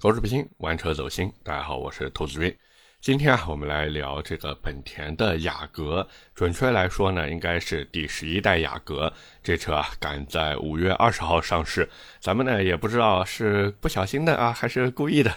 口齿不清，玩车走心。大家好，我是兔子君。今天啊，我们来聊这个本田的雅阁。准确来说呢，应该是第十一代雅阁。这车啊，赶在五月二十号上市。咱们呢，也不知道是不小心的啊，还是故意的。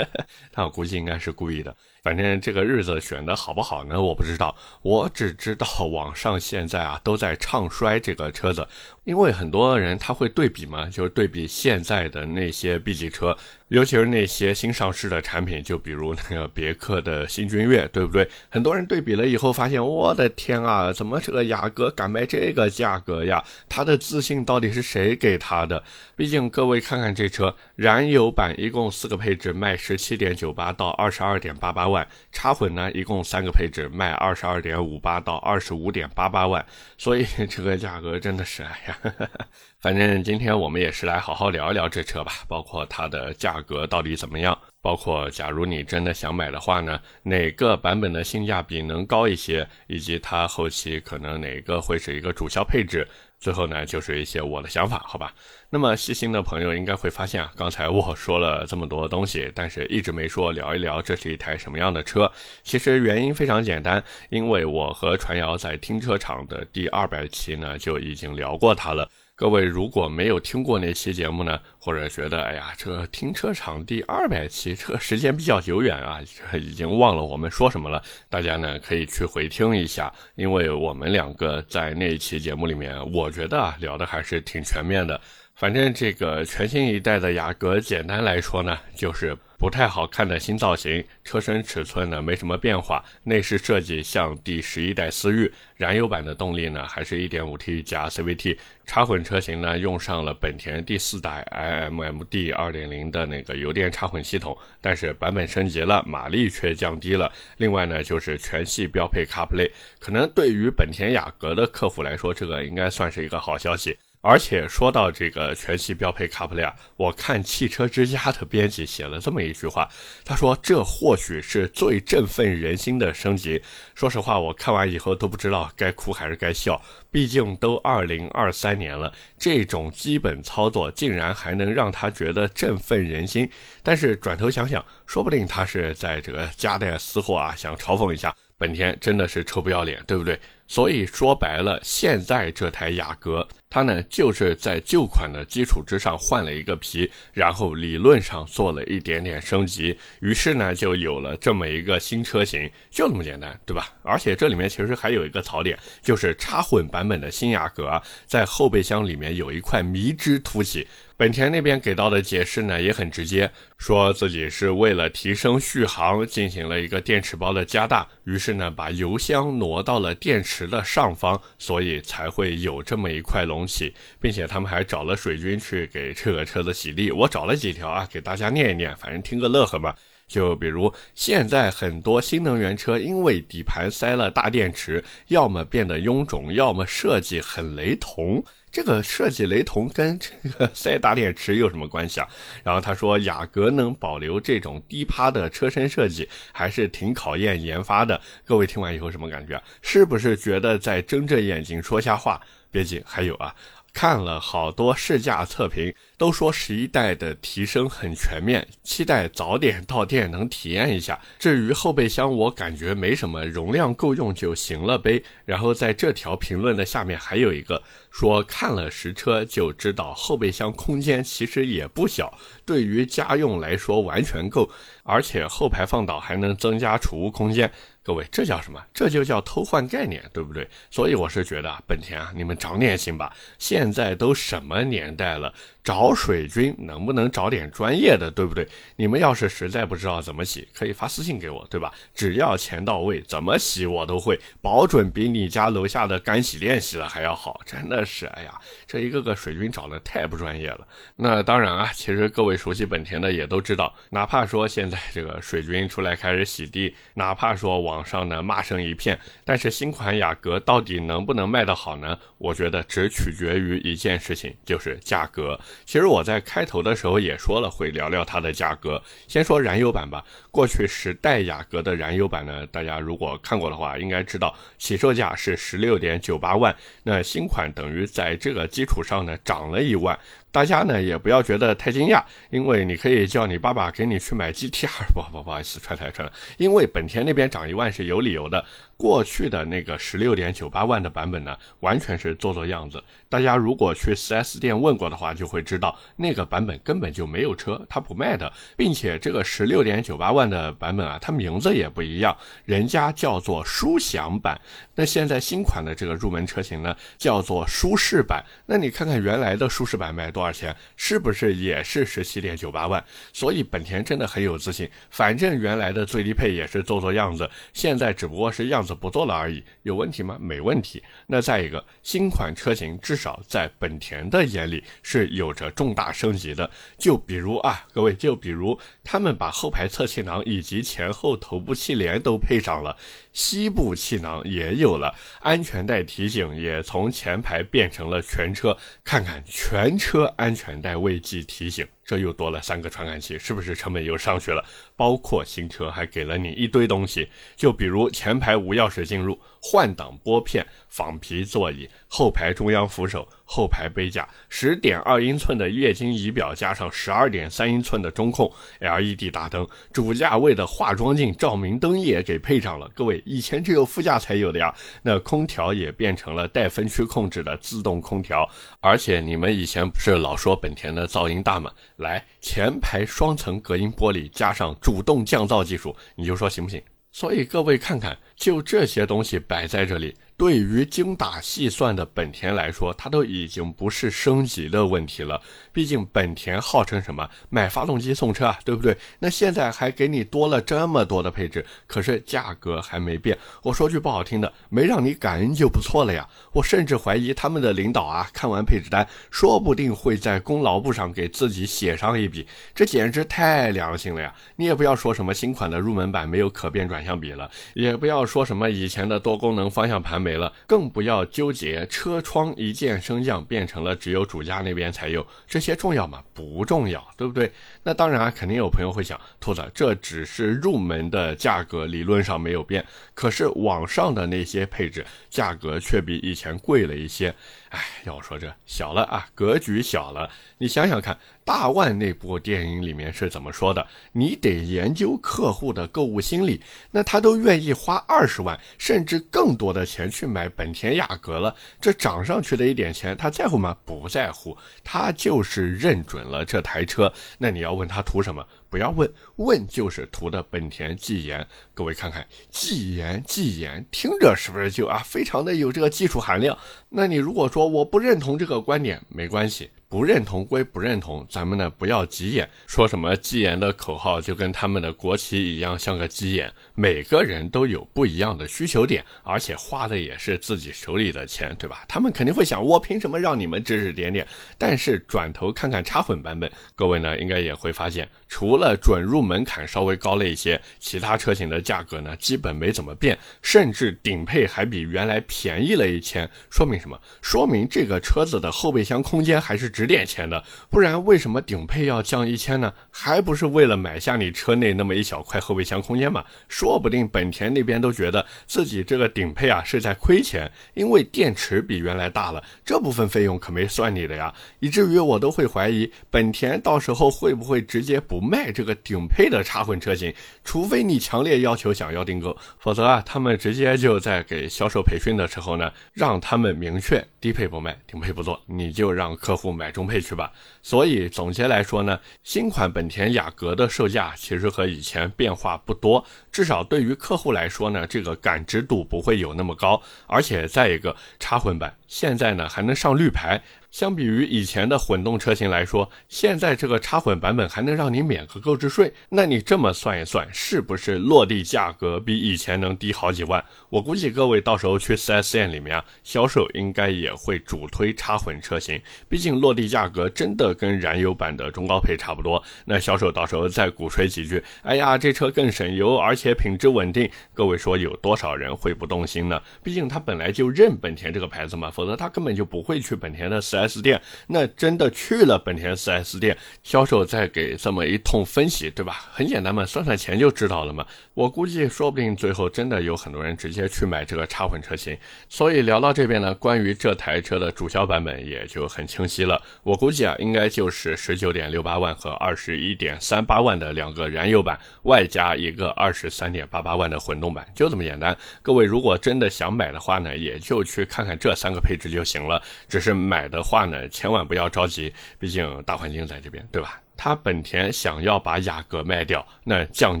但我估计应该是故意的。反正这个日子选的好不好呢？我不知道，我只知道网上现在啊都在唱衰这个车子，因为很多人他会对比嘛，就是对比现在的那些 B 级车，尤其是那些新上市的产品，就比如那个别克的新君越，对不对？很多人对比了以后发现，我的天啊，怎么这个雅阁敢卖这个价格呀？他的自信到底是谁给他的？毕竟各位看看这车，燃油版一共四个配置，卖十七点九八到二十二点八八万。插混呢，一共三个配置，卖二十二点五八到二十五点八八万，所以这个价格真的是哎呀，反正今天我们也是来好好聊一聊这车吧，包括它的价格到底怎么样，包括假如你真的想买的话呢，哪个版本的性价比能高一些，以及它后期可能哪个会是一个主销配置。最后呢，就是一些我的想法，好吧？那么细心的朋友应该会发现啊，刚才我说了这么多东西，但是一直没说聊一聊这是一台什么样的车。其实原因非常简单，因为我和传谣在停车场的第二百期呢就已经聊过它了。各位如果没有听过那期节目呢，或者觉得哎呀，这停车场第二百期这个时间比较久远啊，已经忘了我们说什么了，大家呢可以去回听一下，因为我们两个在那一期节目里面，我觉得啊聊的还是挺全面的。反正这个全新一代的雅阁，简单来说呢，就是不太好看的新造型，车身尺寸呢没什么变化，内饰设计像第十一代思域，燃油版的动力呢还是一点五 T 加 CVT，插混车型呢用上了本田第四代 iMMD 二点零的那个油电插混系统，但是版本升级了，马力却降低了。另外呢就是全系标配 CarPlay，可能对于本田雅阁的客户来说，这个应该算是一个好消息。而且说到这个全系标配 CarPlay，我看汽车之家的编辑写了这么一句话，他说这或许是最振奋人心的升级。说实话，我看完以后都不知道该哭还是该笑，毕竟都二零二三年了，这种基本操作竟然还能让他觉得振奋人心。但是转头想想，说不定他是在这个夹带私货啊，想嘲讽一下本田，真的是臭不要脸，对不对？所以说白了，现在这台雅阁，它呢就是在旧款的基础之上换了一个皮，然后理论上做了一点点升级，于是呢就有了这么一个新车型，就这么简单，对吧？而且这里面其实还有一个槽点，就是插混版本的新雅阁在后备箱里面有一块迷之凸起。本田那边给到的解释呢也很直接，说自己是为了提升续航进行了一个电池包的加大，于是呢把油箱挪到了电池池的上方，所以才会有这么一块隆起，并且他们还找了水军去给这个车子洗地。我找了几条啊，给大家念一念，反正听个乐呵吧。就比如现在很多新能源车因为底盘塞了大电池，要么变得臃肿，要么设计很雷同。这个设计雷同跟这个 塞大电池有什么关系啊？然后他说，雅阁能保留这种低趴的车身设计，还是挺考验研发的。各位听完以后什么感觉？是不是觉得在睁着眼睛说瞎话？别急，还有啊。看了好多试驾测评，都说十一代的提升很全面，期待早点到店能体验一下。至于后备箱，我感觉没什么，容量够用就行了呗。然后在这条评论的下面还有一个说，看了实车就知道后备箱空间其实也不小，对于家用来说完全够，而且后排放倒还能增加储物空间。各位，这叫什么？这就叫偷换概念，对不对？所以我是觉得啊本田啊，你们长点心吧。现在都什么年代了？找水军能不能找点专业的，对不对？你们要是实在不知道怎么洗，可以发私信给我，对吧？只要钱到位，怎么洗我都会，保准比你家楼下的干洗店洗的还要好。真的是，哎呀，这一个个水军找的太不专业了。那当然啊，其实各位熟悉本田的也都知道，哪怕说现在这个水军出来开始洗地，哪怕说网网上呢骂声一片，但是新款雅阁到底能不能卖得好呢？我觉得只取决于一件事情，就是价格。其实我在开头的时候也说了，会聊聊它的价格。先说燃油版吧。过去十代雅阁的燃油版呢，大家如果看过的话，应该知道起售价是十六点九八万。那新款等于在这个基础上呢，涨了一万。大家呢也不要觉得太惊讶，因为你可以叫你爸爸给你去买 GTR，不不不好意思，踹台车了，因为本田那边涨一万是有理由的。过去的那个十六点九八万的版本呢，完全是做做样子。大家如果去 4S 店问过的话，就会知道那个版本根本就没有车，它不卖的，并且这个十六点九八万的版本啊，它名字也不一样，人家叫做舒享版。那现在新款的这个入门车型呢，叫做舒适版。那你看看原来的舒适版卖多少钱，是不是也是十七点九八万？所以本田真的很有自信，反正原来的最低配也是做做样子，现在只不过是样不做了而已，有问题吗？没问题。那再一个，新款车型至少在本田的眼里是有着重大升级的，就比如啊，各位，就比如他们把后排侧气囊以及前后头部气帘都配上了。膝部气囊也有了，安全带提醒也从前排变成了全车。看看全车安全带未系提醒，这又多了三个传感器，是不是成本又上去了？包括新车还给了你一堆东西，就比如前排无钥匙进入、换挡拨片、仿皮座椅、后排中央扶手。后排杯架，十点二英寸的液晶仪表，加上十二点三英寸的中控 LED 大灯，主驾位的化妆镜照明灯也给配上了。各位，以前只有副驾才有的呀。那空调也变成了带分区控制的自动空调，而且你们以前不是老说本田的噪音大吗？来，前排双层隔音玻璃加上主动降噪技术，你就说行不行？所以各位看看，就这些东西摆在这里。对于精打细算的本田来说，它都已经不是升级的问题了。毕竟本田号称什么买发动机送车啊，对不对？那现在还给你多了这么多的配置，可是价格还没变。我说句不好听的，没让你感恩就不错了呀。我甚至怀疑他们的领导啊，看完配置单，说不定会在功劳簿上给自己写上一笔。这简直太良心了呀！你也不要说什么新款的入门版没有可变转向比了，也不要说什么以前的多功能方向盘。没了，更不要纠结车窗一键升降变成了只有主驾那边才有，这些重要吗？不重要，对不对？那当然啊，肯定有朋友会想，兔子，这只是入门的价格，理论上没有变，可是网上的那些配置价格却比以前贵了一些。哎，要说这小了啊，格局小了。你想想看，大腕那部电影里面是怎么说的？你得研究客户的购物心理，那他都愿意花二十万甚至更多的钱去买本田雅阁了，这涨上去的一点钱，他在乎吗？不在乎，他就是认准了这台车。那你要问他图什么？不要问，问就是图的本田技研。各位看看，技研技研，听着是不是就啊，非常的有这个技术含量？那你如果说我不认同这个观点，没关系。不认同归不认同，咱们呢不要急眼，说什么鸡眼的口号就跟他们的国旗一样像个鸡眼。每个人都有不一样的需求点，而且花的也是自己手里的钱，对吧？他们肯定会想，我凭什么让你们指指点点？但是转头看看插混版本，各位呢应该也会发现，除了准入门槛稍微高了一些，其他车型的价格呢基本没怎么变，甚至顶配还比原来便宜了一千。说明什么？说明这个车子的后备箱空间还是。值点钱的，不然为什么顶配要降一千呢？还不是为了买下你车内那么一小块后备箱空间嘛？说不定本田那边都觉得自己这个顶配啊是在亏钱，因为电池比原来大了，这部分费用可没算你的呀。以至于我都会怀疑本田到时候会不会直接补不卖这个顶配的插混车型，除非你强烈要求想要订购，否则啊，他们直接就在给销售培训的时候呢，让他们明确低配不卖，顶配不做，你就让客户买。中配去吧。所以总结来说呢，新款本田雅阁的售价其实和以前变化不多，至少对于客户来说呢，这个感知度不会有那么高。而且再一个，插混版现在呢还能上绿牌。相比于以前的混动车型来说，现在这个插混版本还能让你免个购置税。那你这么算一算，是不是落地价格比以前能低好几万？我估计各位到时候去 4S 店里面啊，销售应该也会主推插混车型。毕竟落地价格真的跟燃油版的中高配差不多。那销售到时候再鼓吹几句，哎呀，这车更省油，而且品质稳定。各位说有多少人会不动心呢？毕竟他本来就认本田这个牌子嘛，否则他根本就不会去本田的 4S。4S 店，那真的去了本田 4S 店，销售再给这么一通分析，对吧？很简单嘛，算算钱就知道了嘛。我估计说不定最后真的有很多人直接去买这个插混车型。所以聊到这边呢，关于这台车的主销版本也就很清晰了。我估计啊，应该就是十九点六八万和二十一点三八万的两个燃油版，外加一个二十三点八八万的混动版，就这么简单。各位如果真的想买的话呢，也就去看看这三个配置就行了。只是买的话呢，千万不要着急，毕竟大环境在这边，对吧？他本田想要把雅阁卖掉，那降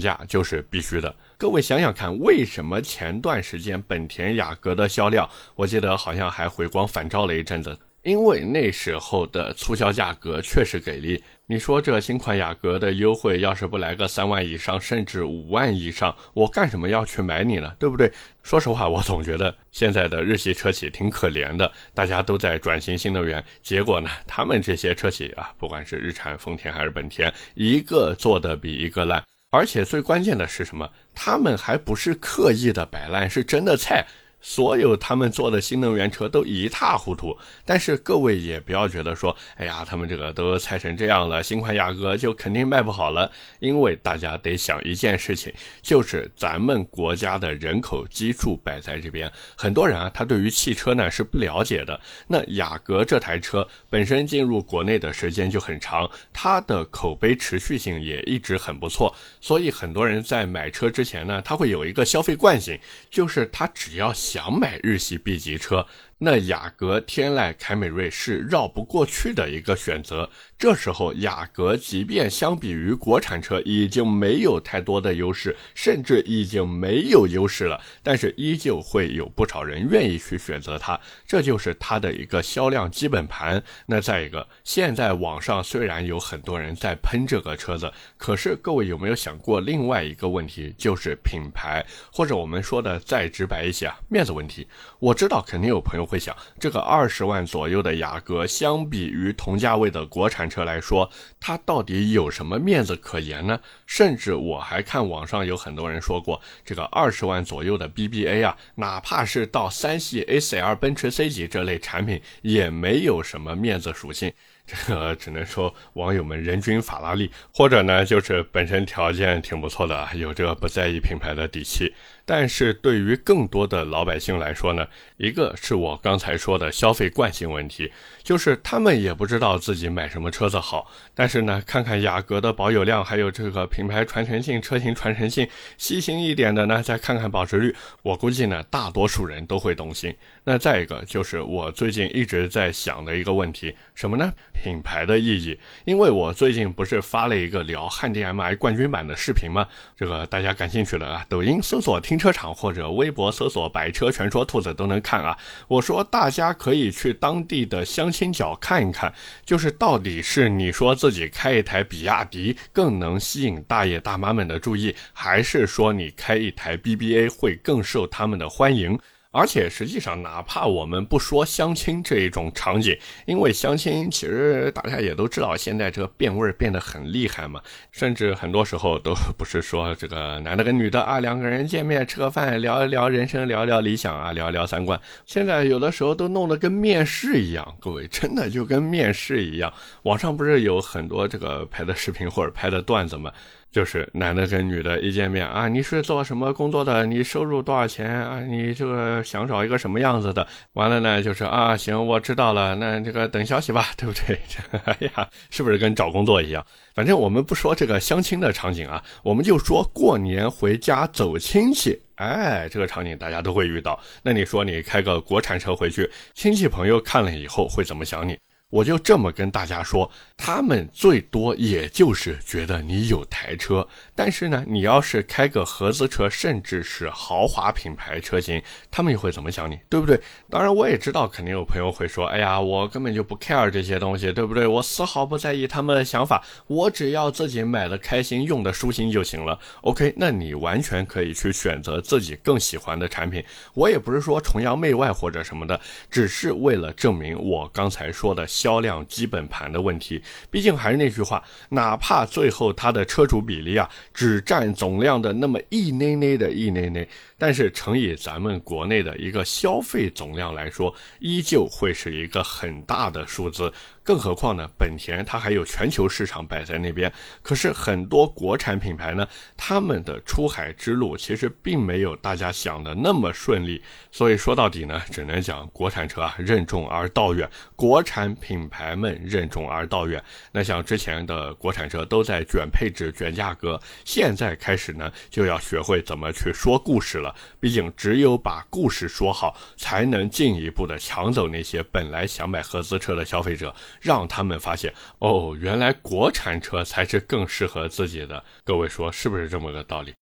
价就是必须的。各位想想看，为什么前段时间本田雅阁的销量，我记得好像还回光返照了一阵子？因为那时候的促销价格确实给力。你说这新款雅阁的优惠，要是不来个三万以上，甚至五万以上，我干什么要去买你呢？对不对？说实话，我总觉得现在的日系车企挺可怜的，大家都在转型新能源，结果呢，他们这些车企啊，不管是日产、丰田还是本田，一个做的比一个烂，而且最关键的是什么？他们还不是刻意的摆烂，是真的菜。所有他们做的新能源车都一塌糊涂，但是各位也不要觉得说，哎呀，他们这个都拆成这样了，新款雅阁就肯定卖不好了。因为大家得想一件事情，就是咱们国家的人口基数摆在这边，很多人啊，他对于汽车呢是不了解的。那雅阁这台车本身进入国内的时间就很长，它的口碑持续性也一直很不错，所以很多人在买车之前呢，他会有一个消费惯性，就是他只要。想买日系 B 级车。那雅阁、天籁、凯美瑞是绕不过去的一个选择。这时候，雅阁即便相比于国产车已经没有太多的优势，甚至已经没有优势了，但是依旧会有不少人愿意去选择它，这就是它的一个销量基本盘。那再一个，现在网上虽然有很多人在喷这个车子，可是各位有没有想过另外一个问题，就是品牌，或者我们说的再直白一些啊，面子问题。我知道肯定有朋友。会想，这个二十万左右的雅阁，相比于同价位的国产车来说，它到底有什么面子可言呢？甚至我还看网上有很多人说过，这个二十万左右的 BBA 啊，哪怕是到三系 A4L、奔驰 C 级这类产品，也没有什么面子属性。这个只能说网友们人均法拉利，或者呢就是本身条件挺不错的，有这个不在意品牌的底气。但是对于更多的老百姓来说呢，一个是我刚才说的消费惯性问题，就是他们也不知道自己买什么车子好。但是呢，看看雅阁的保有量，还有这个品牌传承性、车型传承性，细心一点的呢，再看看保值率，我估计呢，大多数人都会动心。那再一个就是我最近一直在想的一个问题，什么呢？品牌的意义。因为我最近不是发了一个聊汉 DM-i 冠军版的视频吗？这个大家感兴趣的啊，抖音搜索听。车场或者微博搜索“百车全说兔子”都能看啊！我说大家可以去当地的相亲角看一看，就是到底是你说自己开一台比亚迪更能吸引大爷大妈们的注意，还是说你开一台 BBA 会更受他们的欢迎？而且实际上，哪怕我们不说相亲这一种场景，因为相亲其实大家也都知道，现在这个变味变得很厉害嘛。甚至很多时候都不是说这个男的跟女的啊，两个人见面吃个饭，聊一聊人生，聊一聊理想啊，聊一聊三观。现在有的时候都弄得跟面试一样，各位真的就跟面试一样。网上不是有很多这个拍的视频或者拍的段子吗？就是男的跟女的一见面啊，你是做什么工作的？你收入多少钱啊？你这个想找一个什么样子的？完了呢，就是啊，行，我知道了，那这个等消息吧，对不对？哎呀，是不是跟找工作一样？反正我们不说这个相亲的场景啊，我们就说过年回家走亲戚，哎，这个场景大家都会遇到。那你说你开个国产车回去，亲戚朋友看了以后会怎么想你？我就这么跟大家说，他们最多也就是觉得你有台车，但是呢，你要是开个合资车，甚至是豪华品牌车型，他们又会怎么想你，对不对？当然，我也知道，肯定有朋友会说，哎呀，我根本就不 care 这些东西，对不对？我丝毫不在意他们的想法，我只要自己买的开心，用的舒心就行了。OK，那你完全可以去选择自己更喜欢的产品。我也不是说崇洋媚外或者什么的，只是为了证明我刚才说的。销量基本盘的问题。毕竟还是那句话，哪怕最后它的车主比例啊只占总量的那么一内内的一内内，但是乘以咱们国内的一个消费总量来说，依旧会是一个很大的数字。更何况呢，本田它还有全球市场摆在那边。可是很多国产品牌呢，他们的出海之路其实并没有大家想的那么顺利。所以说到底呢，只能讲国产车啊任重而道远，国产品牌们任重而道远。那像之前的国产车都在卷配置、卷价格，现在开始呢就要学会怎么去说故事了。毕竟只有把故事说好，才能进一步的抢走那些本来想买合资车的消费者。让他们发现哦，原来国产车才是更适合自己的。各位说是不是这么个道理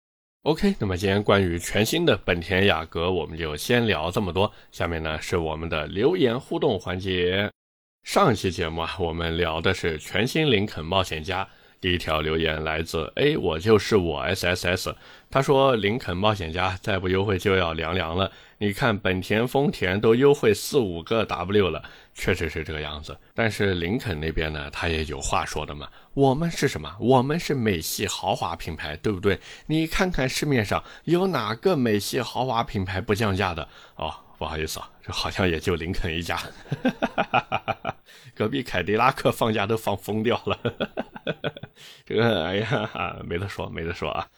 ？OK，那么今天关于全新的本田雅阁，我们就先聊这么多。下面呢是我们的留言互动环节。上一期节目啊，我们聊的是全新林肯冒险家。第一条留言来自 A，我就是我 SSS。他说林肯冒险家再不优惠就要凉凉了。你看本田、丰田都优惠四五个 W 了。确实是这个样子，但是林肯那边呢，他也有话说的嘛。我们是什么？我们是美系豪华品牌，对不对？你看看市面上有哪个美系豪华品牌不降价的？哦，不好意思啊，这好像也就林肯一家。隔壁凯迪拉克放假都放疯掉了。这个，哎呀，没得说，没得说啊。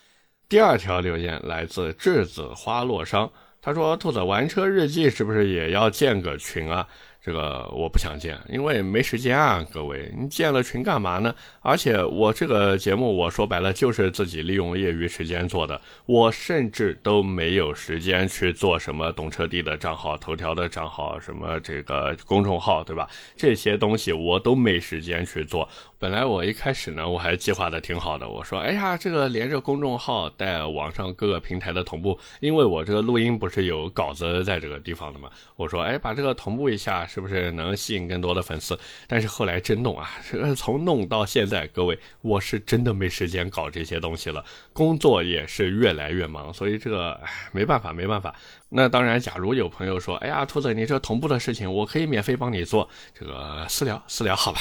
第二条留言来自栀子花落殇，他说：“兔子玩车日记是不是也要建个群啊？”这个我不想建，因为没时间啊，各位，你建了群干嘛呢？而且我这个节目，我说白了就是自己利用业余时间做的，我甚至都没有时间去做什么懂车帝的账号、头条的账号、什么这个公众号，对吧？这些东西我都没时间去做。本来我一开始呢，我还计划的挺好的。我说，哎呀，这个连着公众号带网上各个平台的同步，因为我这个录音不是有稿子在这个地方的嘛。我说，哎，把这个同步一下，是不是能吸引更多的粉丝？但是后来真弄啊，这个从弄到现在，各位，我是真的没时间搞这些东西了，工作也是越来越忙，所以这个没办法，没办法。那当然，假如有朋友说，哎呀，兔子，你这同步的事情，我可以免费帮你做，这个私聊私聊好吧。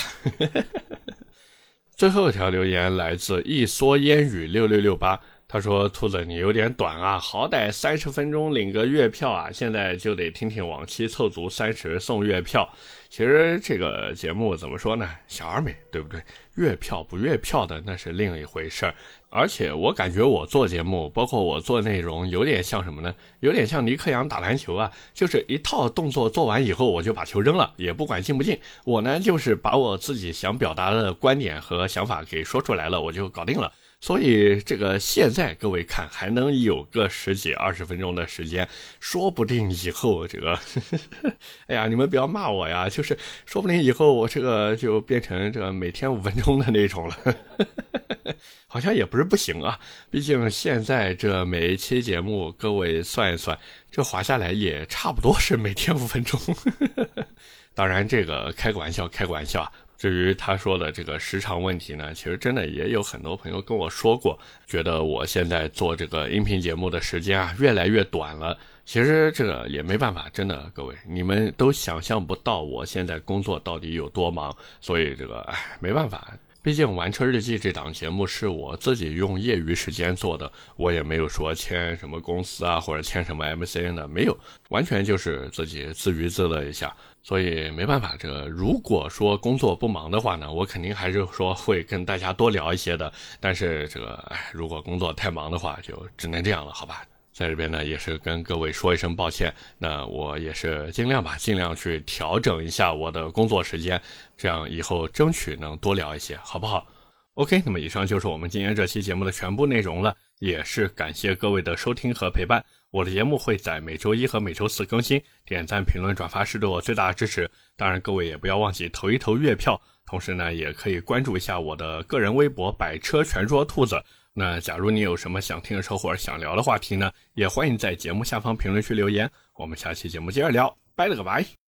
最后一条留言来自一蓑烟雨六六六八，他说：“兔子你有点短啊，好歹三十分钟领个月票啊，现在就得听听往期凑足三十送月票。其实这个节目怎么说呢，小而美，对不对？月票不月票的那是另一回事儿。而且我感觉我做节目，包括我做内容，有点像什么呢？有点像尼克杨打篮球啊，就是一套动作做完以后，我就把球扔了，也不管进不进。我呢，就是把我自己想表达的观点和想法给说出来了，我就搞定了。”所以这个现在各位看还能有个十几二十分钟的时间，说不定以后这个，呵 呵哎呀，你们不要骂我呀，就是说不定以后我这个就变成这个每天五分钟的那种了呵呵，好像也不是不行啊。毕竟现在这每一期节目，各位算一算，这划下来也差不多是每天五分钟。呵呵当然，这个开个玩笑，开个玩笑啊。至于他说的这个时长问题呢，其实真的也有很多朋友跟我说过，觉得我现在做这个音频节目的时间啊越来越短了。其实这个也没办法，真的，各位你们都想象不到我现在工作到底有多忙，所以这个唉没办法。毕竟《玩车日记》这档节目是我自己用业余时间做的，我也没有说签什么公司啊或者签什么 MCN 的，没有，完全就是自己自娱自乐一下。所以没办法，这个如果说工作不忙的话呢，我肯定还是说会跟大家多聊一些的。但是这个，哎，如果工作太忙的话，就只能这样了，好吧？在这边呢，也是跟各位说一声抱歉。那我也是尽量吧，尽量去调整一下我的工作时间，这样以后争取能多聊一些，好不好？OK，那么以上就是我们今天这期节目的全部内容了，也是感谢各位的收听和陪伴。我的节目会在每周一和每周四更新，点赞、评论、转发是对我最大的支持。当然，各位也不要忘记投一投月票，同时呢，也可以关注一下我的个人微博“百车全说兔子”。那假如你有什么想听的车或者想聊的话题呢，也欢迎在节目下方评论区留言。我们下期节目接着聊，拜了个拜。